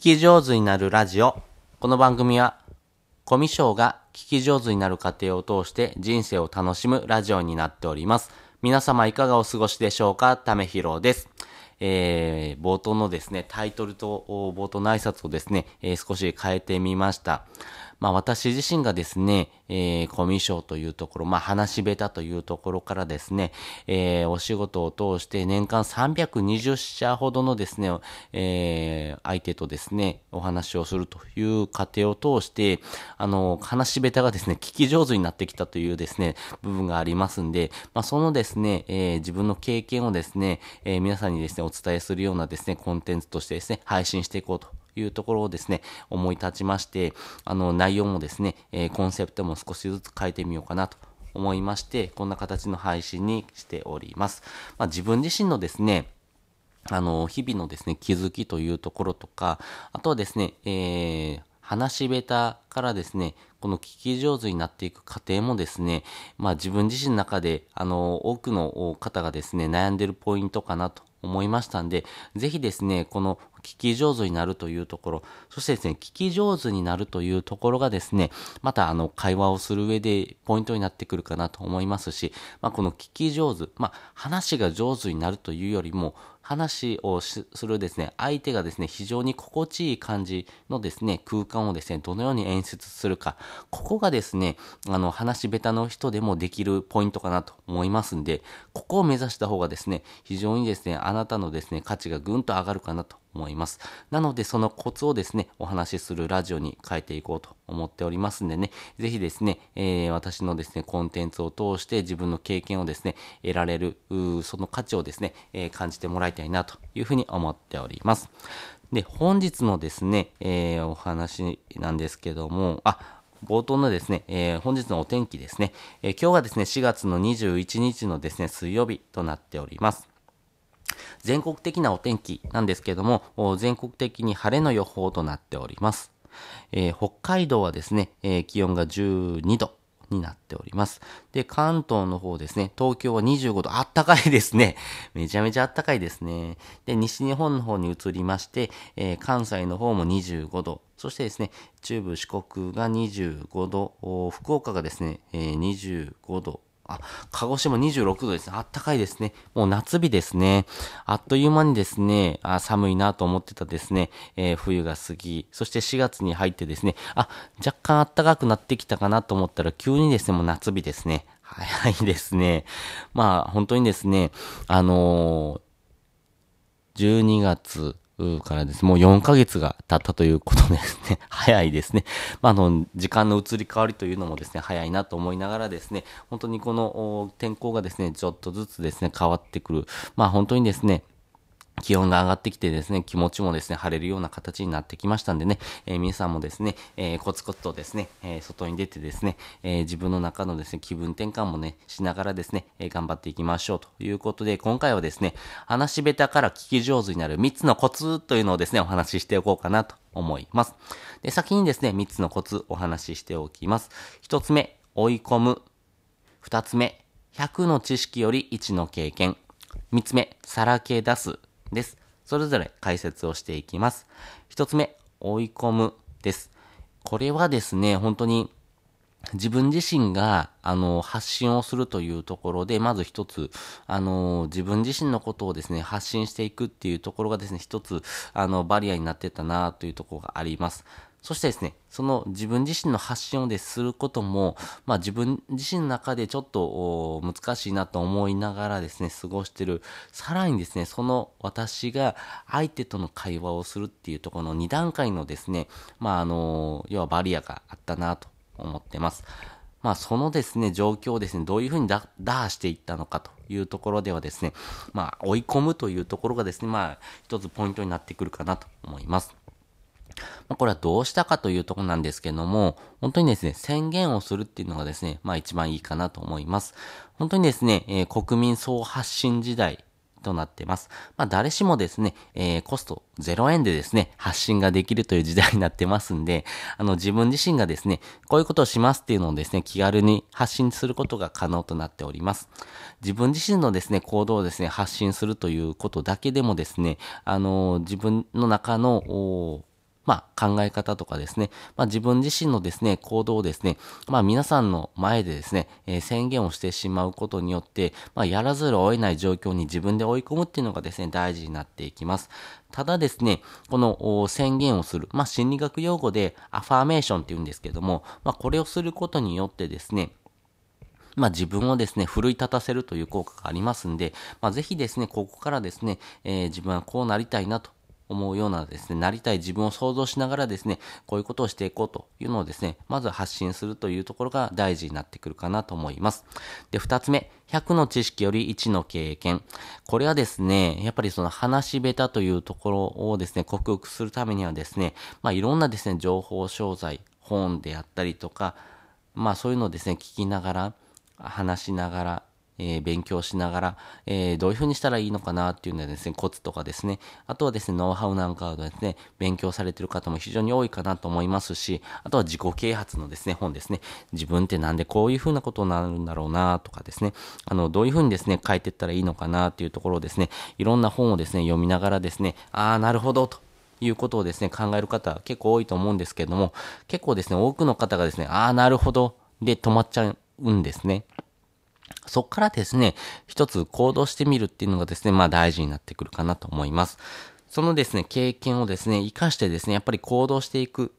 き上手になるラジオ。この番組は、コミュ障が聞き上手になる過程を通して人生を楽しむラジオになっております。皆様いかがお過ごしでしょうか？ためひろです。えー、冒頭のですね、タイトルと冒頭の挨拶をですね、えー少し変えてみました。まあ私自身がですね、えー、コミュ障というところ、まあ話し下手というところからですね、えーお仕事を通して年間320社ほどのですね、えー相手とですね、お話をするという過程を通して、あの、話し下手がですね、聞き上手になってきたというですね、部分がありますんで、まあそのですね、えー自分の経験をですね、えー皆さんにですね、お伝えするようなですね、コンテンツとしてですね、配信していこうというところをですね、思い立ちまして、あの、内容もですね、えーコンセプトも少しずつ変えてみようかなと思いまして、こんな形の配信にしております。まあ、自分自身のですね、あの、日々のですね、気づきというところとか、あとはですね、えー、話し下手からですね、この聞き上手になっていく過程もですね、まあ自分自身の中で、あの、多くの方がですね、悩んでるポイントかなと思いましたんで、ぜひですね、この聞き上手になるというところ、そしてですね、聞き上手になるというところがですね、またあの、会話をする上でポイントになってくるかなと思いますし、まあこの聞き上手、まあ話が上手になるというよりも、話をするですね、相手がですね、非常に心地いい感じのですね、空間をですね、どのように演出するか、ここがですね、あの、話し下手の人でもできるポイントかなと思いますんで、ここを目指した方がですね、非常にですね、あなたのですね、価値がぐんと上がるかなと思います。なので、そのコツをですね、お話しするラジオに変えていこうと思っておりますんでね、ぜひですね、えー私のですね、コンテンツを通して自分の経験をですね、得られる、その価値をですね、えー感じてもらいたいなというふうに思っております。で、本日のですね、えーお話なんですけども、あ、冒頭のですね、えー本日のお天気ですね、えー今日がですね、4月の21日のですね、水曜日となっております。全国的なお天気なんですけども、全国的に晴れの予報となっております。えー北海道はですね、えー気温が12度になっております。で、関東の方ですね、東京は25度、あったかいですね。めちゃめちゃあったかいですね。で、西日本の方に移りまして、えー関西の方も25度、そしてですね、中部四国が25度、福岡がですね、えー25度、あ、鹿児島26度ですね。あったかいですね。もう夏日ですね。あっという間にですね、あ寒いなと思ってたですね、えー冬が過ぎ、そして4月に入ってですね、あ、若干暖かくなってきたかなと思ったら急にですね、もう夏日ですね。早いですね。まあ、本当にですね、あのー12月からです。もう4ヶ月が経ったということですね。早いですね。まあ、あの、時間の移り変わりというのもですね、早いなと思いながらですね、本当にこの天候がですね、ちょっとずつですね、変わってくる。まあ、本当にですね、気温が上がってきてですね、気持ちもですね、晴れるような形になってきましたんでね、えー皆さんもですね、えーコツコツとですね、えー外に出てですね、え自分の中のですね、気分転換もね、しながらですね、え頑張っていきましょうということで、今回はですね、話し下手から聞き上手になる3つのコツというのをですね、お話ししておこうかなと思います。で、先にですね、3つのコツお話ししておきます。1つ目、追い込む。二つ目、100の知識より1の経験。三つ目、さらけ出すです。それぞれ解説をしていきます。一つ目、追い込むです。これはですね、本当に自分自身が、あの、発信をするというところで、まず一つ、あの、自分自身のことをですね、発信していくっていうところがですね、一つ、あの、バリアになってたなというところがあります。そしてですね、その自分自身の発信をですることも、まあ自分自身の中でちょっと難しいなと思いながらですね、過ごしてる。さらにですね、その私が相手との会話をするっていうところの2段階のですね、まああの、要はバリアがあったなと思ってます。まあそのですね、状況をですね、どういうふうに打破していったのかというところではですね、まあ追い込むというところがですね、まあ一つポイントになってくるかなと思います。まあ、これはどうしたかというとこなんですけども、本当にですね、宣言をするっていうのがですね、まあ一番いいかなと思います。本当にですね、えー国民総発信時代となってます。まあ誰しもですね、えーコスト0円でですね、発信ができるという時代になってますんで、あの自分自身がですね、こういうことをしますっていうのをですね、気軽に発信することが可能となっております。自分自身のですね、行動をですね、発信するということだけでもですね、あの自分の中の、まあ、考え方とかですね、まあ、自分自身のですね、行動をですね、まあ、皆さんの前でですね、えー、宣言をしてしまうことによって、まあ、やらざるを得ない状況に自分で追い込むっていうのがですね、大事になっていきます。ただですね、この宣言をする、まあ、心理学用語でアファーメーションって言うんですけども、まあ、これをすることによってですね、まあ、自分をですね、奮い立たせるという効果がありますんで、まあ、ぜひですね、ここからですね、えー、自分はこうなりたいなと思うようなですね、なりたい自分を想像しながらですね、こういうことをしていこうというのをですね、まず発信するというところが大事になってくるかなと思います。で、二つ目、100の知識より1の経験。これはですね、やっぱりその話し下手というところをですね、克服するためにはですね、まあいろんなですね、情報商材、本であったりとか、まあそういうのをですね、聞きながら、話しながら、えー、勉強しながら、えー、どういうふうにしたらいいのかなっていうのはですね、コツとかですね、あとはですね、ノウハウなんかをですね、勉強されてる方も非常に多いかなと思いますし、あとは自己啓発のですね、本ですね、自分ってなんでこういうふうなことになるんだろうなとかですね、あの、どういうふうにですね、書いていったらいいのかなっていうところをですね、いろんな本をですね、読みながらですね、ああ、なるほどと。いうことをですね、考える方結構多いと思うんですけれども、結構ですね、多くの方がですね、ああ、なるほど、で止まっちゃうんですね。そこからですね、一つ行動してみるっていうのがですね、まあ大事になってくるかなと思います。そのですね、経験をですね、活かしてですね、やっぱり行動していく。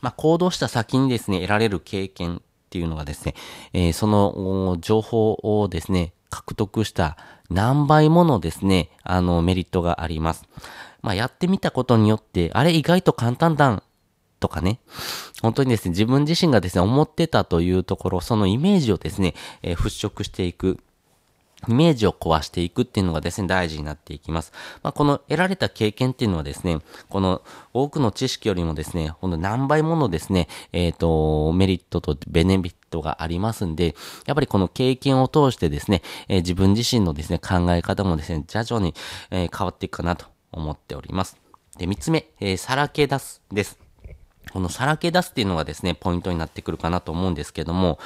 まあ行動した先にですね、得られる経験っていうのがですね、えー、その情報をですね、獲得した何倍ものですね、あのメリットがあります。まあやってみたことによって、あれ意外と簡単だとかね、本当にですね、自分自身がですね、思ってたというところ、そのイメージをですね、えー、払拭していく。イメージを壊していくっていうのがですね、大事になっていきます。まあ、この得られた経験っていうのはですね、この多くの知識よりもですね、ほんと何倍ものですね、えっ、ー、と、メリットとベネフィットがありますんで、やっぱりこの経験を通してですね、えー、自分自身のですね、考え方もですね、徐々に、えー、変わっていくかなと思っております。で、三つ目、えさらけ出すです。このさらけ出すっていうのがですね、ポイントになってくるかなと思うんですけども、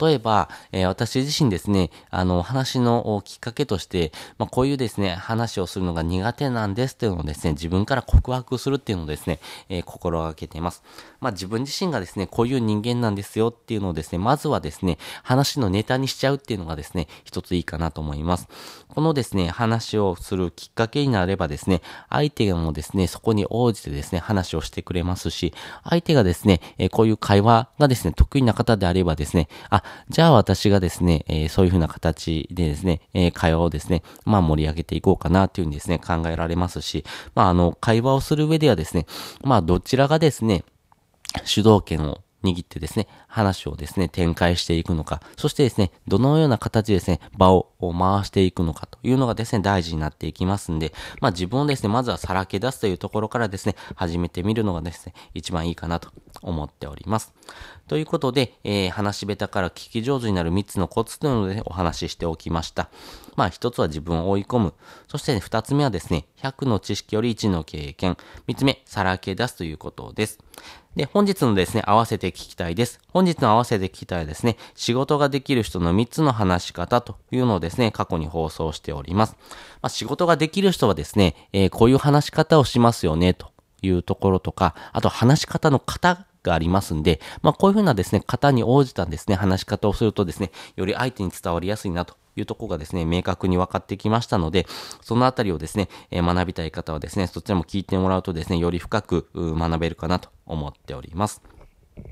例えば、えー、私自身ですね、あの、話のきっかけとして、まあ、こういうですね、話をするのが苦手なんですっていうのをですね、自分から告白するっていうのをですね、えー、心がけています。まあ、自分自身がですね、こういう人間なんですよっていうのをですね、まずはですね、話のネタにしちゃうっていうのがですね、一ついいかなと思います。このですね、話をするきっかけになればですね、相手もですね、そこに応じてですね、話をしてくれますし、相手がですね、え、こういう会話がですね、得意な方であればですね、あ、じゃあ私がですね、え、そういうふうな形でですね、え、会話をですね、まあ盛り上げていこうかなというふうにですね、考えられますし、まああの、会話をする上ではですね、まあどちらがですね、主導権を握ってですね、話をですね、展開していくのか、そしてですね、どのような形でですね、場を回していくのかというのがですね、大事になっていきますんで、まあ自分をですね、まずはさらけ出すというところからですね、始めてみるのがですね、一番いいかなと思っております。ということで、えー、話し下手から聞き上手になる3つのコツというので、ね、お話ししておきました。まあ一つは自分を追い込む。そして、ね、2つ目はですね、100の知識より1の経験。3つ目、さらけ出すということです。で、本日のですね、合わせて聞きたいです。本本日の合わせて聞きたいですね、仕事ができる人の3つの話し方というのをですね、過去に放送しております。まあ、仕事ができる人はですね、えー、こういう話し方をしますよね、というところとか、あと話し方の型がありますんで、まあ、こういうふうなですね、型に応じたですね、話し方をするとですね、より相手に伝わりやすいなというところがですね、明確に分かってきましたので、そのあたりをですね、えー、学びたい方はですね、そちらも聞いてもらうとですね、より深く学べるかなと思っております。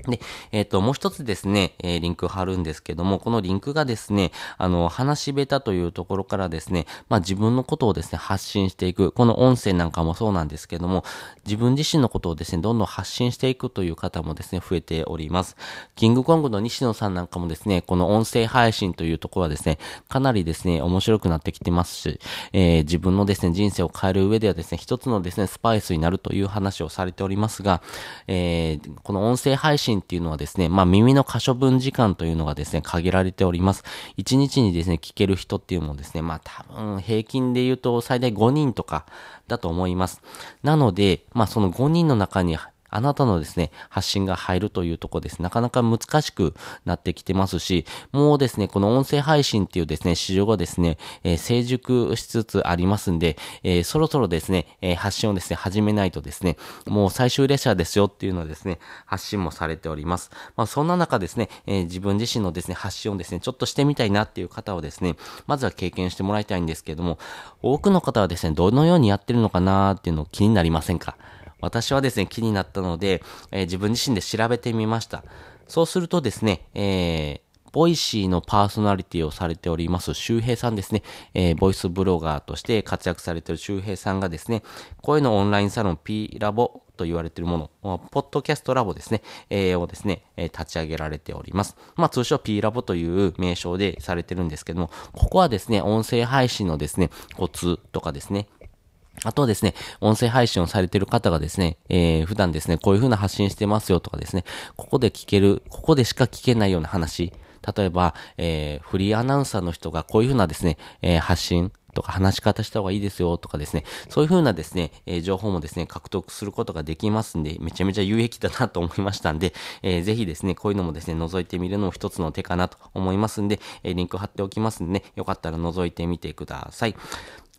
で、えっ、ー、と、もう一つですね、えー、リンク貼るんですけども、このリンクがですね、あの、話し下手というところからですね、まあ自分のことをですね、発信していく、この音声なんかもそうなんですけども、自分自身のことをですね、どんどん発信していくという方もですね、増えております。キングコングの西野さんなんかもですね、この音声配信というところはですね、かなりですね、面白くなってきてますし、えー、自分のですね、人生を変える上ではですね、一つのですね、スパイスになるという話をされておりますが、えー、この音声配信配信っていうのはですね、まあ耳の可処分時間というのがですね、限られております。1日にですね、聞ける人っていうのもですね、まあ多分平均で言うと最大5人とかだと思います。なので、まあその5人の中にあなたのですね、発信が入るというとこです。なかなか難しくなってきてますし、もうですね、この音声配信っていうですね、市場がですね、えー、成熟しつつありますんで、えー、そろそろですね、えー、発信をですね、始めないとですね、もう最終列車ですよっていうのをですね、発信もされております。まあ、そんな中ですね、え、自分自身のですね、発信をですね、ちょっとしてみたいなっていう方をですね、まずは経験してもらいたいんですけれども、多くの方はですね、どのようにやってるのかなっていうのを気になりませんか？私はですね、気になったので、えー、自分自身で調べてみました。そうするとですね、えー、 Voicy のパーソナリティをされております、周平さんですね、えー、ボイスブロガーとして活躍されている周平さんがですね、声のオンラインサロン P ラボと言われているもの、ポッドキャストラボですね、えー、をですね、えー、立ち上げられております。まあ通称 P ラボという名称でされてるんですけども、ここはですね、音声配信のですね、コツとかですね、あとはですね、音声配信をされている方がですね、えー、普段ですね、こういう風な発信してますよとかですね、ここで聞ける、ここでしか聞けないような話、例えば、えー、フリーアナウンサーの人がこういうふうなですね、えー、発信とか話し方した方がいいですよとかですね、そういうふうなですね、えー、情報もですね、獲得することができますんで、めちゃめちゃ有益だなと思いましたんで、えー、ぜひですね、こういうのもですね、覗いてみるのも一つの手かなと思いますんで、えー、リンク貼っておきますんでね、よかったら覗いてみてください。